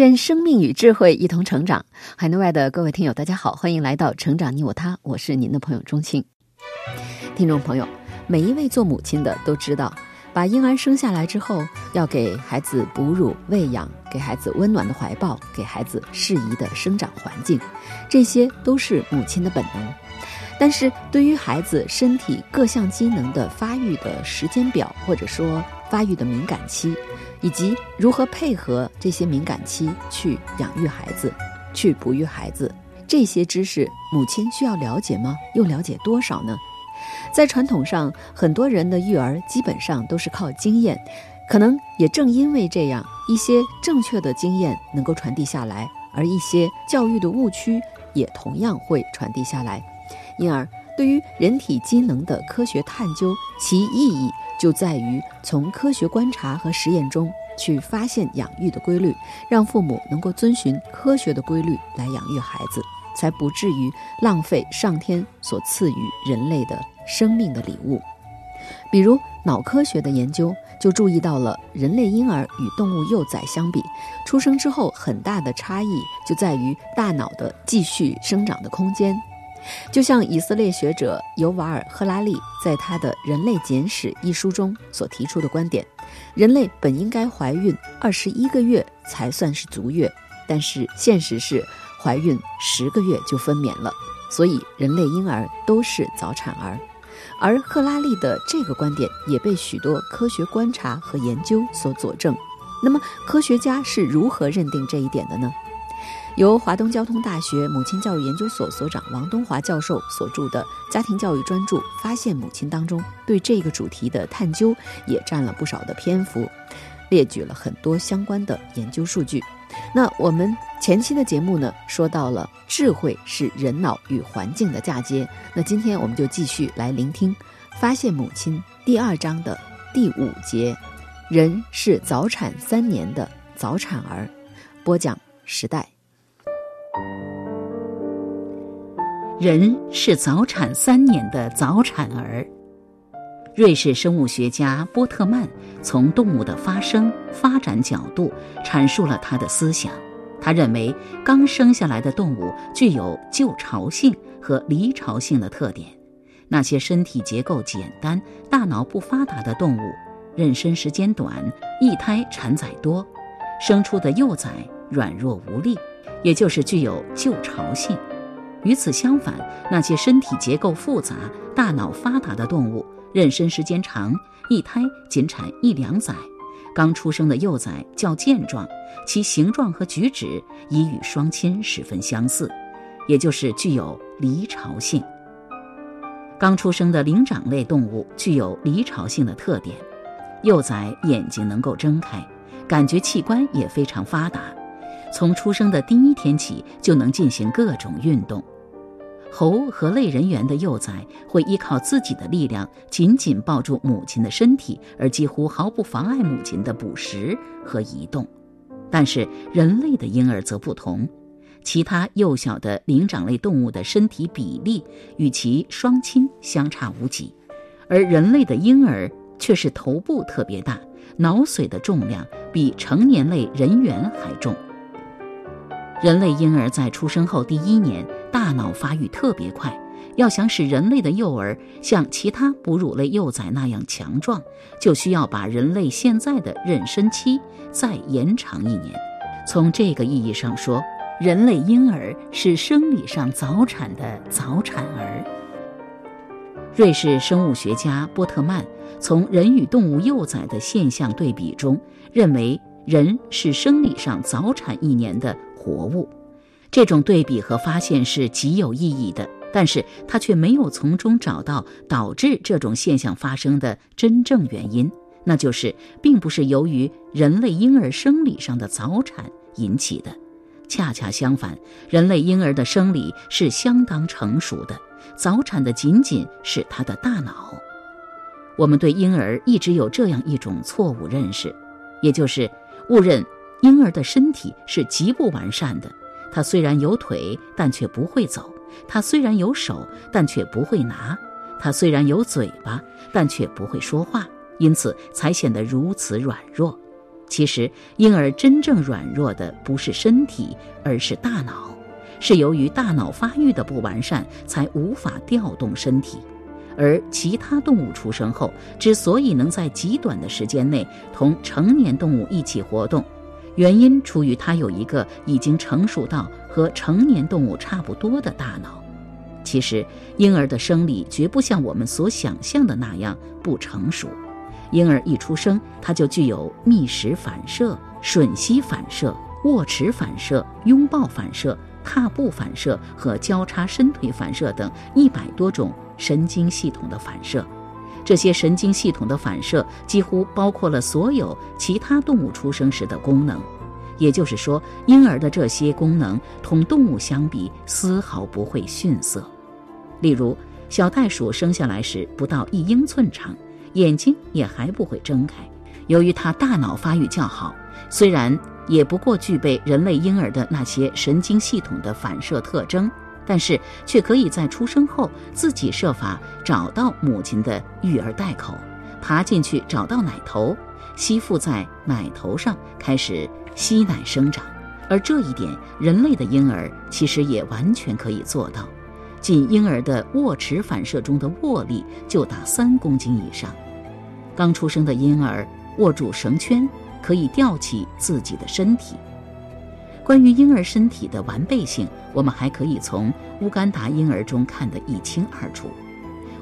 愿生命与智慧一同成长。海内外的各位听友，大家好，欢迎来到《成长你我他》，我是您的朋友钟庆。听众朋友，每一位做母亲的都知道，把婴儿生下来之后，要给孩子哺乳喂养，给孩子温暖的怀抱，给孩子适宜的生长环境，这些都是母亲的本能。但是对于孩子身体各项机能的发育的时间表，或者说发育的敏感期，以及如何配合这些敏感期去养育孩子、去哺育孩子，这些知识母亲需要了解吗？又了解多少呢？在传统上，很多人的育儿基本上都是靠经验，可能也正因为这样，一些正确的经验能够传递下来，而一些教育的误区也同样会传递下来。因而，对于人体机能的科学探究，其意义就在于从科学观察和实验中去发现养育的规律，让父母能够遵循科学的规律来养育孩子，才不至于浪费上天所赐予人类的生命的礼物。比如，脑科学的研究就注意到了人类婴儿与动物幼崽相比，出生之后很大的差异就在于大脑的继续生长的空间。就像以色列学者尤瓦尔·赫拉利在他的《人类简史》一书中所提出的观点：人类本应该怀孕二十一个月才算是足月，但是现实是怀孕十个月就分娩了，所以人类婴儿都是早产儿。而赫拉利的这个观点也被许多科学观察和研究所佐证。那么，科学家是如何认定这一点的呢？由华东交通大学母亲教育研究所所长王东华教授所著的家庭教育专著《发现母亲》当中，对这个主题的探究也占了不少的篇幅，列举了很多相关的研究数据。那我们前期的节目呢，说到了智慧是人脑与环境的嫁接，那今天我们就继续来聆听《发现母亲》第二章的第五节：人是早产三年的早产儿。播讲时代。人是早产三年的早产儿。瑞士生物学家波特曼从动物的发生发展角度阐述了他的思想。他认为，刚生下来的动物具有旧巢性和离巢性的特点。那些身体结构简单、大脑不发达的动物，妊娠时间短，一胎产崽多，生出的幼崽软弱无力，也就是具有旧巢性。与此相反，那些身体结构复杂、大脑发达的动物，妊娠时间长，一胎仅产一两崽，刚出生的幼崽较健壮，其形状和举止已与双亲十分相似，也就是具有离巢性。刚出生的灵长类动物具有离巢性的特点，幼崽眼睛能够睁开，感觉器官也非常发达。从出生的第一天起就能进行各种运动。猴和类人猿的幼崽会依靠自己的力量紧紧抱住母亲的身体，而几乎毫不妨碍母亲的捕食和移动。但是人类的婴儿则不同，其他幼小的灵长类动物的身体比例与其双亲相差无几，而人类的婴儿却是头部特别大，脑髓的重量比成年类人猿还重。人类婴儿在出生后第一年，大脑发育特别快。要想使人类的幼儿像其他哺乳类幼崽那样强壮，就需要把人类现在的妊娠期再延长一年。从这个意义上说，人类婴儿是生理上早产的早产儿。瑞士生物学家波特曼从人与动物幼崽的现象对比中，认为人是生理上早产一年的。活物，这种对比和发现是极有意义的，但是他却没有从中找到导致这种现象发生的真正原因，那就是并不是由于人类婴儿生理上的早产引起的。恰恰相反，人类婴儿的生理是相当成熟的，早产的仅仅是他的大脑。我们对婴儿一直有这样一种错误认识，也就是误认婴儿的身体是极不完善的。他虽然有腿，但却不会走；他虽然有手，但却不会拿；他虽然有嘴巴，但却不会说话，因此才显得如此软弱。其实，婴儿真正软弱的不是身体，而是大脑，是由于大脑发育的不完善，才无法调动身体。而其他动物出生后，之所以能在极短的时间内同成年动物一起活动，原因出于它有一个已经成熟到和成年动物差不多的大脑。其实，婴儿的生理绝不像我们所想象的那样不成熟。婴儿一出生，他就具有觅食反射、吮吸反射、握持反射、拥抱反射、踏步反射和交叉伸腿反射等一百多种神经系统的反射。这些神经系统的反射几乎包括了所有其他动物出生时的功能。也就是说，婴儿的这些功能同动物相比丝毫不会逊色。例如，小袋鼠生下来时不到一英寸长。眼睛也还不会睁开，由于它大脑发育较好，虽然也不过具备人类婴儿的那些神经系统的反射特征，但是却可以在出生后自己设法找到母亲的育儿袋口，爬进去找到奶头，吸附在奶头上开始吸奶生长。而这一点，人类的婴儿其实也完全可以做到。仅婴儿的握持反射中的握力就达三公斤以上。刚出生的婴儿握住绳圈，可以吊起自己的身体。关于婴儿身体的完备性，我们还可以从乌干达婴儿中看得一清二楚。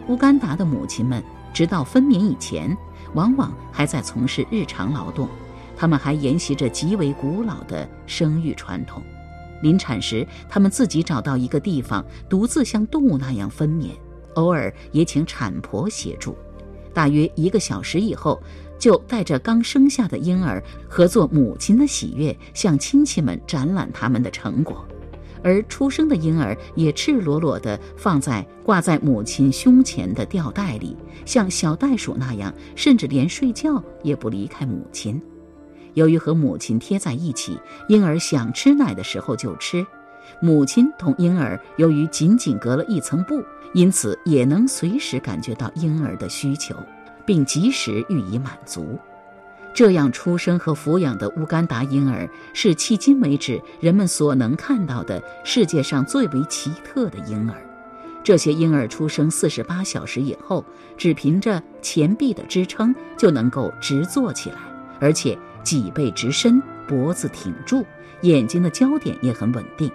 乌干达的母亲们直到分娩以前，往往还在从事日常劳动，他们还沿袭着极为古老的生育传统。临产时，他们自己找到一个地方，独自像动物那样分娩，偶尔也请产婆协助。大约一个小时以后，就带着刚生下的婴儿，合作母亲的喜悦，向亲戚们展览他们的成果。而出生的婴儿也赤裸裸地放在挂在母亲胸前的吊带里，像小袋鼠那样，甚至连睡觉也不离开母亲。由于和母亲贴在一起，婴儿想吃奶的时候就吃。母亲同婴儿由于仅仅隔了一层布，因此也能随时感觉到婴儿的需求，并及时予以满足。这样出生和抚养的乌干达婴儿是迄今为止人们所能看到的世界上最为奇特的婴儿。这些婴儿出生四十八小时以后，只凭着前臂的支撑就能够直坐起来，而且。脊背直伸，脖子挺住，眼睛的焦点也很稳定。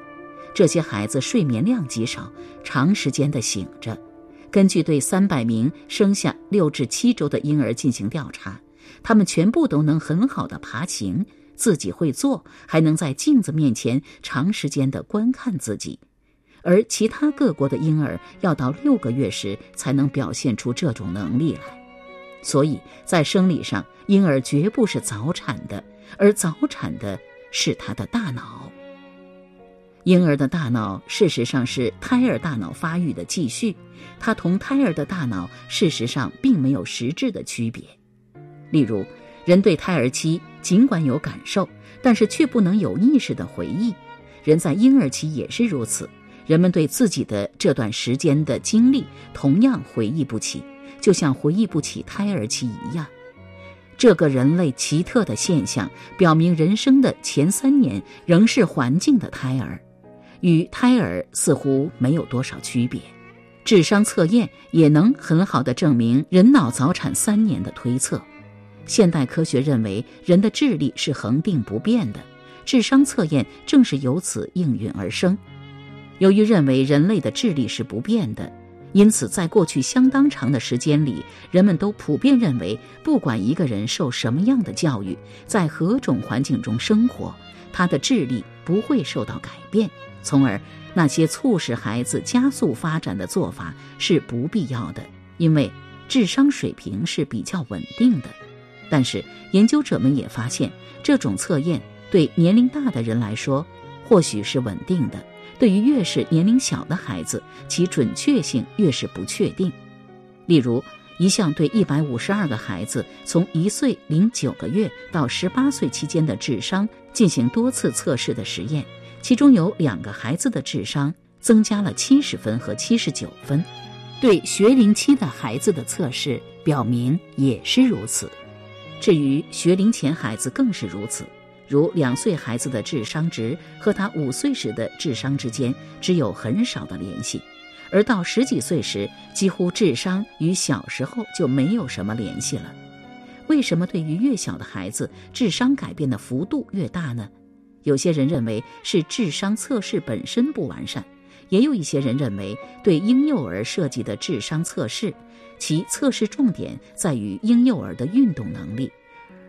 这些孩子睡眠量极少，长时间的醒着。根据对三百名生下六至七周的婴儿进行调查，他们全部都能很好的爬行，自己会坐，还能在镜子面前长时间的观看自己。而其他各国的婴儿要到六个月时才能表现出这种能力来。所以在生理上，婴儿绝不是早产的，而早产的是他的大脑。婴儿的大脑事实上是胎儿大脑发育的继续，它同胎儿的大脑事实上并没有实质的区别。例如，人对胎儿期尽管有感受，但是却不能有意识的回忆。人在婴儿期也是如此，人们对自己的这段时间的经历同样回忆不起。就像回忆不起胎儿期一样，这个人类奇特的现象表明，人生的前三年仍是环境的胎儿，与胎儿似乎没有多少区别。智商测验也能很好的证明人脑早产三年的推测。现代科学认为，人的智力是恒定不变的，智商测验正是由此应运而生。由于认为人类的智力是不变的。因此，在过去相当长的时间里，人们都普遍认为，不管一个人受什么样的教育，在何种环境中生活，他的智力不会受到改变。从而，那些促使孩子加速发展的做法是不必要的，因为智商水平是比较稳定的。但是，研究者们也发现，这种测验对年龄大的人来说，或许是稳定的；对于越是年龄小的孩子，其准确性越是不确定。例如，一项对一百五十二个孩子从一岁零九个月到十八岁期间的智商进行多次测试的实验，其中有两个孩子的智商增加了七十分和七十九分。对学龄期的孩子的测试表明也是如此。至于学龄前孩子更是如此，如两岁孩子的智商值和他五岁时的智商之间只有很少的联系。而到十几岁时，几乎智商与小时候就没有什么联系了。为什么对于越小的孩子，智商改变的幅度越大呢？有些人认为是智商测试本身不完善，也有一些人认为对婴幼儿设计的智商测试，其测试重点在于婴幼儿的运动能力，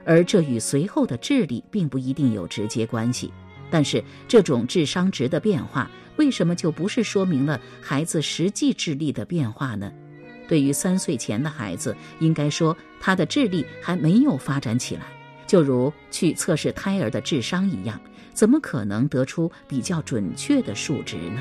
而这与随后的智力并不一定有直接关系。但是这种智商值的变化。为什么就不是说明了孩子实际智力的变化呢？对于三岁前的孩子，应该说他的智力还没有发展起来，就如去测试胎儿的智商一样，怎么可能得出比较准确的数值呢？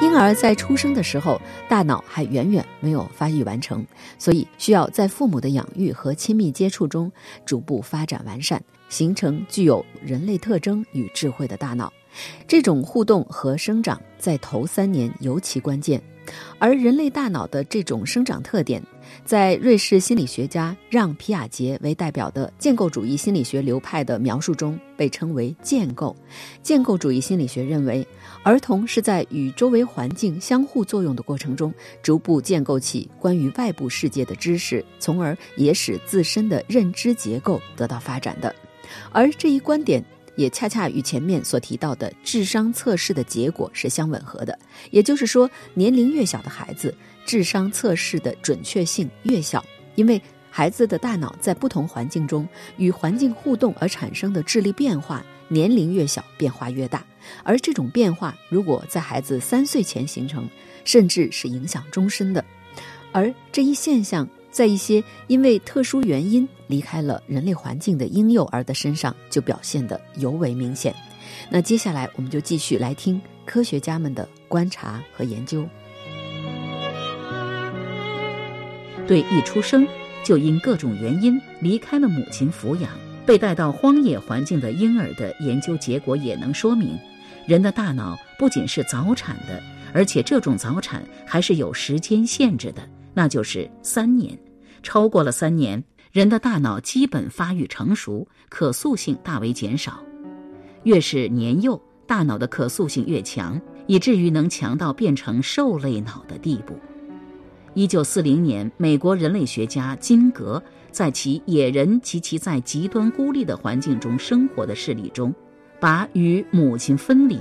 婴儿在出生的时候，大脑还远远没有发育完成，所以需要在父母的养育和亲密接触中逐步发展完善。形成具有人类特征与智慧的大脑，这种互动和生长在头三年尤其关键。而人类大脑的这种生长特点，在瑞士心理学家让·皮亚杰为代表的建构主义心理学流派的描述中被称为“建构”。建构主义心理学认为，儿童是在与周围环境相互作用的过程中，逐步建构起关于外部世界的知识，从而也使自身的认知结构得到发展的。而这一观点也恰恰与前面所提到的智商测试的结果是相吻合的。也就是说，年龄越小的孩子，智商测试的准确性越小，因为孩子的大脑在不同环境中与环境互动而产生的智力变化，年龄越小变化越大。而这种变化如果在孩子三岁前形成，甚至是影响终身的。而这一现象。在一些因为特殊原因离开了人类环境的婴幼儿的身上，就表现得尤为明显。那接下来，我们就继续来听科学家们的观察和研究。对一出生就因各种原因离开了母亲抚养，被带到荒野环境的婴儿的研究结果也能说明，人的大脑不仅是早产的，而且这种早产还是有时间限制的，那就是三年。超过了三年，人的大脑基本发育成熟，可塑性大为减少。越是年幼，大脑的可塑性越强，以至于能强到变成兽类脑的地步。一九四零年，美国人类学家金格在其《野人及其在极端孤立的环境中生活的事例》中，把与母亲分离、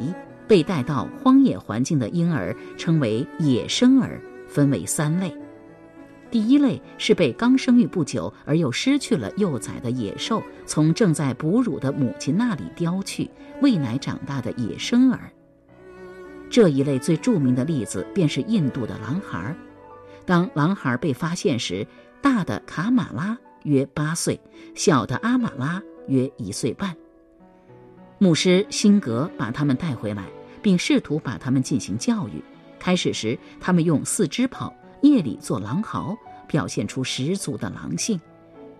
被带到荒野环境的婴儿称为“野生儿”，分为三类。第一类是被刚生育不久而又失去了幼崽的野兽从正在哺乳的母亲那里叼去喂奶长大的野生儿。这一类最著名的例子便是印度的狼孩。当狼孩被发现时，大的卡马拉约八岁，小的阿马拉约一岁半。牧师辛格把他们带回来，并试图把他们进行教育。开始时，他们用四肢跑。夜里做狼嚎，表现出十足的狼性。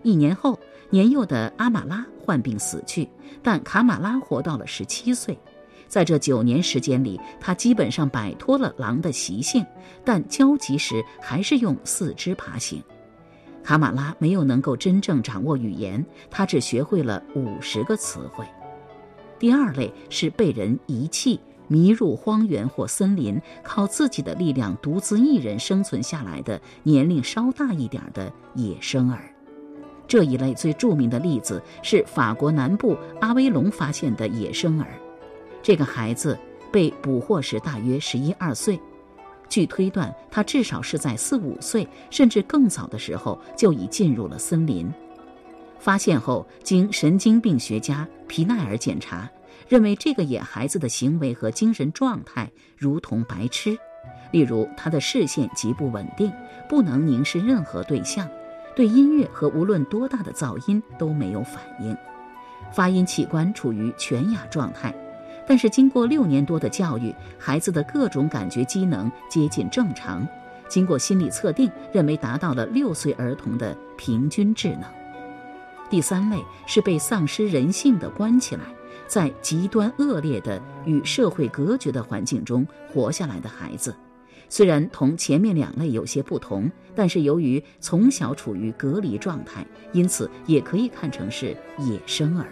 一年后，年幼的阿马拉患病死去，但卡马拉活到了十七岁。在这九年时间里，他基本上摆脱了狼的习性，但焦急时还是用四肢爬行。卡马拉没有能够真正掌握语言，他只学会了五十个词汇。第二类是被人遗弃。迷入荒原或森林，靠自己的力量独自一人生存下来的年龄稍大一点的野生儿，这一类最著名的例子是法国南部阿威隆发现的野生儿。这个孩子被捕获时大约十一二岁，据推断，他至少是在四五岁甚至更早的时候就已进入了森林。发现后，经神经病学家皮奈尔检查。认为这个野孩子的行为和精神状态如同白痴，例如他的视线极不稳定，不能凝视任何对象，对音乐和无论多大的噪音都没有反应，发音器官处于全哑状态。但是经过六年多的教育，孩子的各种感觉机能接近正常。经过心理测定，认为达到了六岁儿童的平均智能。第三类是被丧失人性的关起来，在极端恶劣的与社会隔绝的环境中活下来的孩子。虽然同前面两类有些不同，但是由于从小处于隔离状态，因此也可以看成是野生儿。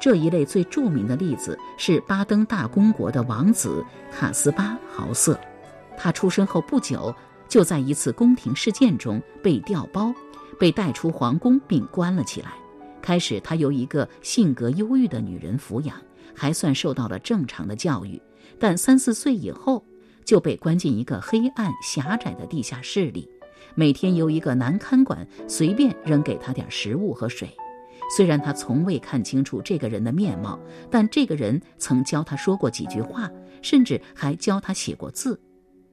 这一类最著名的例子是巴登大公国的王子卡斯巴豪瑟，他出生后不久就在一次宫廷事件中被调包，被带出皇宫并关了起来。开始他由一个性格忧郁的女人抚养，还算受到了正常的教育，但三四岁以后就被关进一个黑暗狭窄的地下室里，每天由一个男看管随便扔给他点食物和水。虽然他从未看清楚这个人的面貌，但这个人曾教他说过几句话，甚至还教他写过字。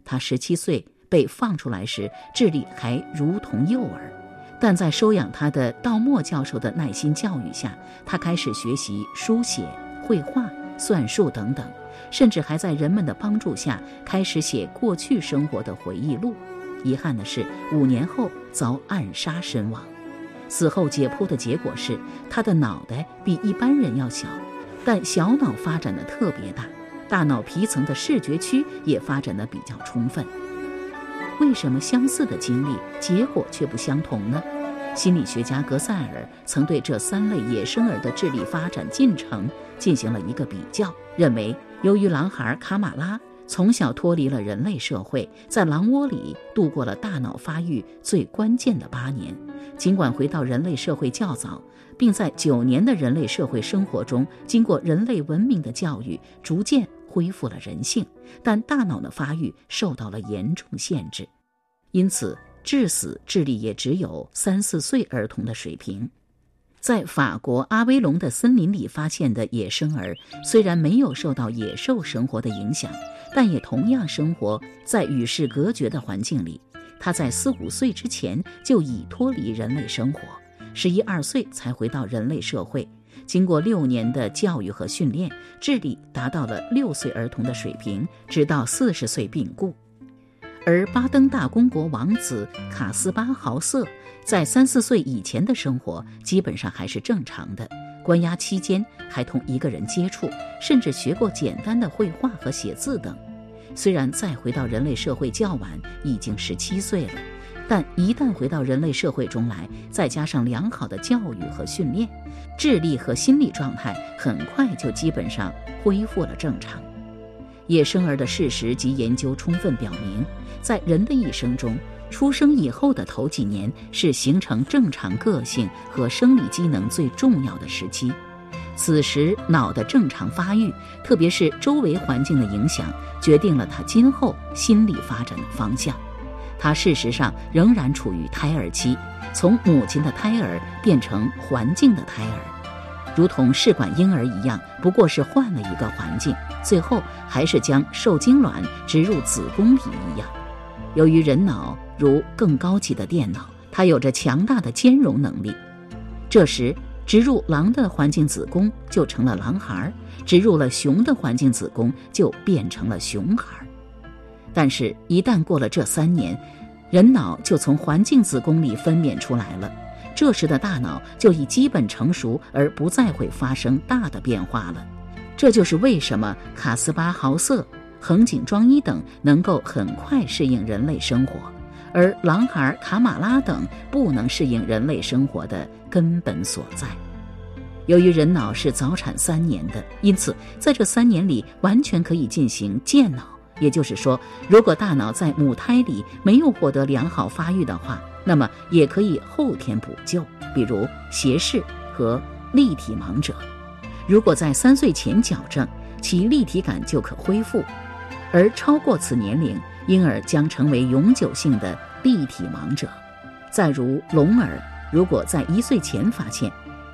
他十七岁被放出来时，智力还如同幼儿，但在收养他的道默教授的耐心教育下，他开始学习书写、绘画、算术等等，甚至还在人们的帮助下开始写过去生活的回忆录。遗憾的是，五年后遭暗杀身亡。死后解剖的结果是，他的脑袋比一般人要小，但小脑发展的特别大，大脑皮层的视觉区也发展的比较充分。为什么相似的经历，结果却不相同呢？心理学家格塞尔曾对这三类野生儿的智力发展进程进行了一个比较，认为由于狼孩卡马拉。从小脱离了人类社会，在狼窝里度过了大脑发育最关键的八年。尽管回到人类社会较早，并在九年的人类社会生活中，经过人类文明的教育，逐渐恢复了人性，但大脑的发育受到了严重限制，因此致死智力也只有三四岁儿童的水平。在法国阿威隆的森林里发现的野生儿，虽然没有受到野兽生活的影响。但也同样生活在与世隔绝的环境里。他在四五岁之前就已脱离人类生活，十一二岁才回到人类社会。经过六年的教育和训练，智力达到了六岁儿童的水平，直到四十岁病故。而巴登大公国王子卡斯巴豪瑟在三四岁以前的生活基本上还是正常的。关押期间还同一个人接触，甚至学过简单的绘画和写字等。虽然再回到人类社会较晚，已经十七岁了，但一旦回到人类社会中来，再加上良好的教育和训练，智力和心理状态很快就基本上恢复了正常。野生儿的事实及研究充分表明，在人的一生中。出生以后的头几年是形成正常个性和生理机能最重要的时期，此时脑的正常发育，特别是周围环境的影响，决定了他今后心理发展的方向。他事实上仍然处于胎儿期，从母亲的胎儿变成环境的胎儿，如同试管婴儿一样，不过是换了一个环境，最后还是将受精卵植入子宫里一样。由于人脑如更高级的电脑，它有着强大的兼容能力。这时，植入狼的环境子宫就成了狼孩，植入了熊的环境子宫就变成了熊孩。但是，一旦过了这三年，人脑就从环境子宫里分娩出来了。这时的大脑就已基本成熟，而不再会发生大的变化了。这就是为什么卡斯巴豪瑟。横井庄一等能够很快适应人类生活，而狼孩卡马拉等不能适应人类生活的根本所在。由于人脑是早产三年的，因此在这三年里完全可以进行健脑。也就是说，如果大脑在母胎里没有获得良好发育的话，那么也可以后天补救，比如斜视和立体盲者。如果在三岁前矫正，其立体感就可恢复。而超过此年龄，婴儿将成为永久性的立体盲者。再如聋儿，如果在一岁前发现，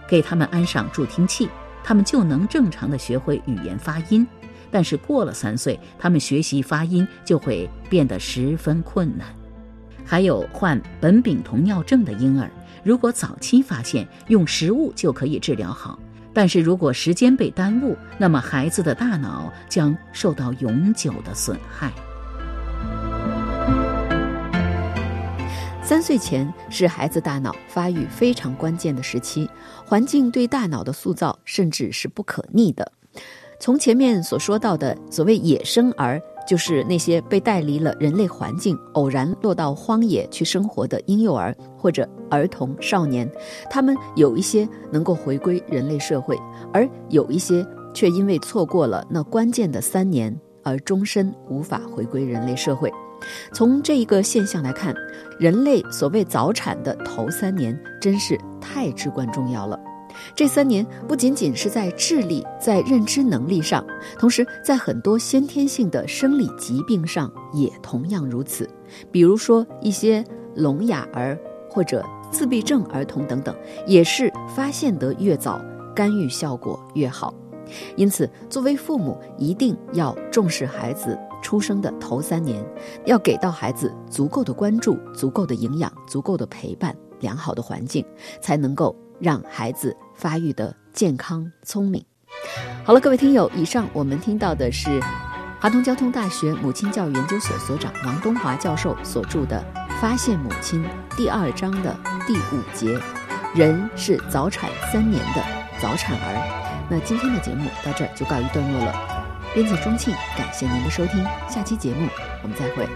给他们安上助听器，他们就能正常的学会语言发音。但是过了三岁，他们学习发音就会变得十分困难。还有患苯丙酮尿症的婴儿，如果早期发现，用食物就可以治疗好。但是如果时间被耽误，那么孩子的大脑将受到永久的损害。三岁前是孩子大脑发育非常关键的时期，环境对大脑的塑造甚至是不可逆的。从前面所说到的所谓野生儿，就是那些被带离了人类环境，偶然落到荒野去生活的婴幼儿或者儿童少年，他们有一些能够回归人类社会，而有一些却因为错过了那关键的三年，而终身无法回归人类社会。从这一个现象来看，人类所谓早产的头三年真是太至关重要了。这三年不仅仅是在智力、在认知能力上，同时在很多先天性的生理疾病上也同样如此。比如说一些聋哑儿或者自闭症儿童等等，也是发现得越早，干预效果越好。因此，作为父母一定要重视孩子。出生的头三年，要给到孩子足够的关注、足够的营养、足够的陪伴、良好的环境，才能够让孩子发育的健康聪明。好了，各位听友，以上我们听到的是华东交通大学母亲教育研究所所长王东华教授所著的《发现母亲》第二章的第五节：人是早产三年的早产儿。那今天的节目到这儿就告一段落了。编辑钟庆，感谢您的收听，下期节目我们再会。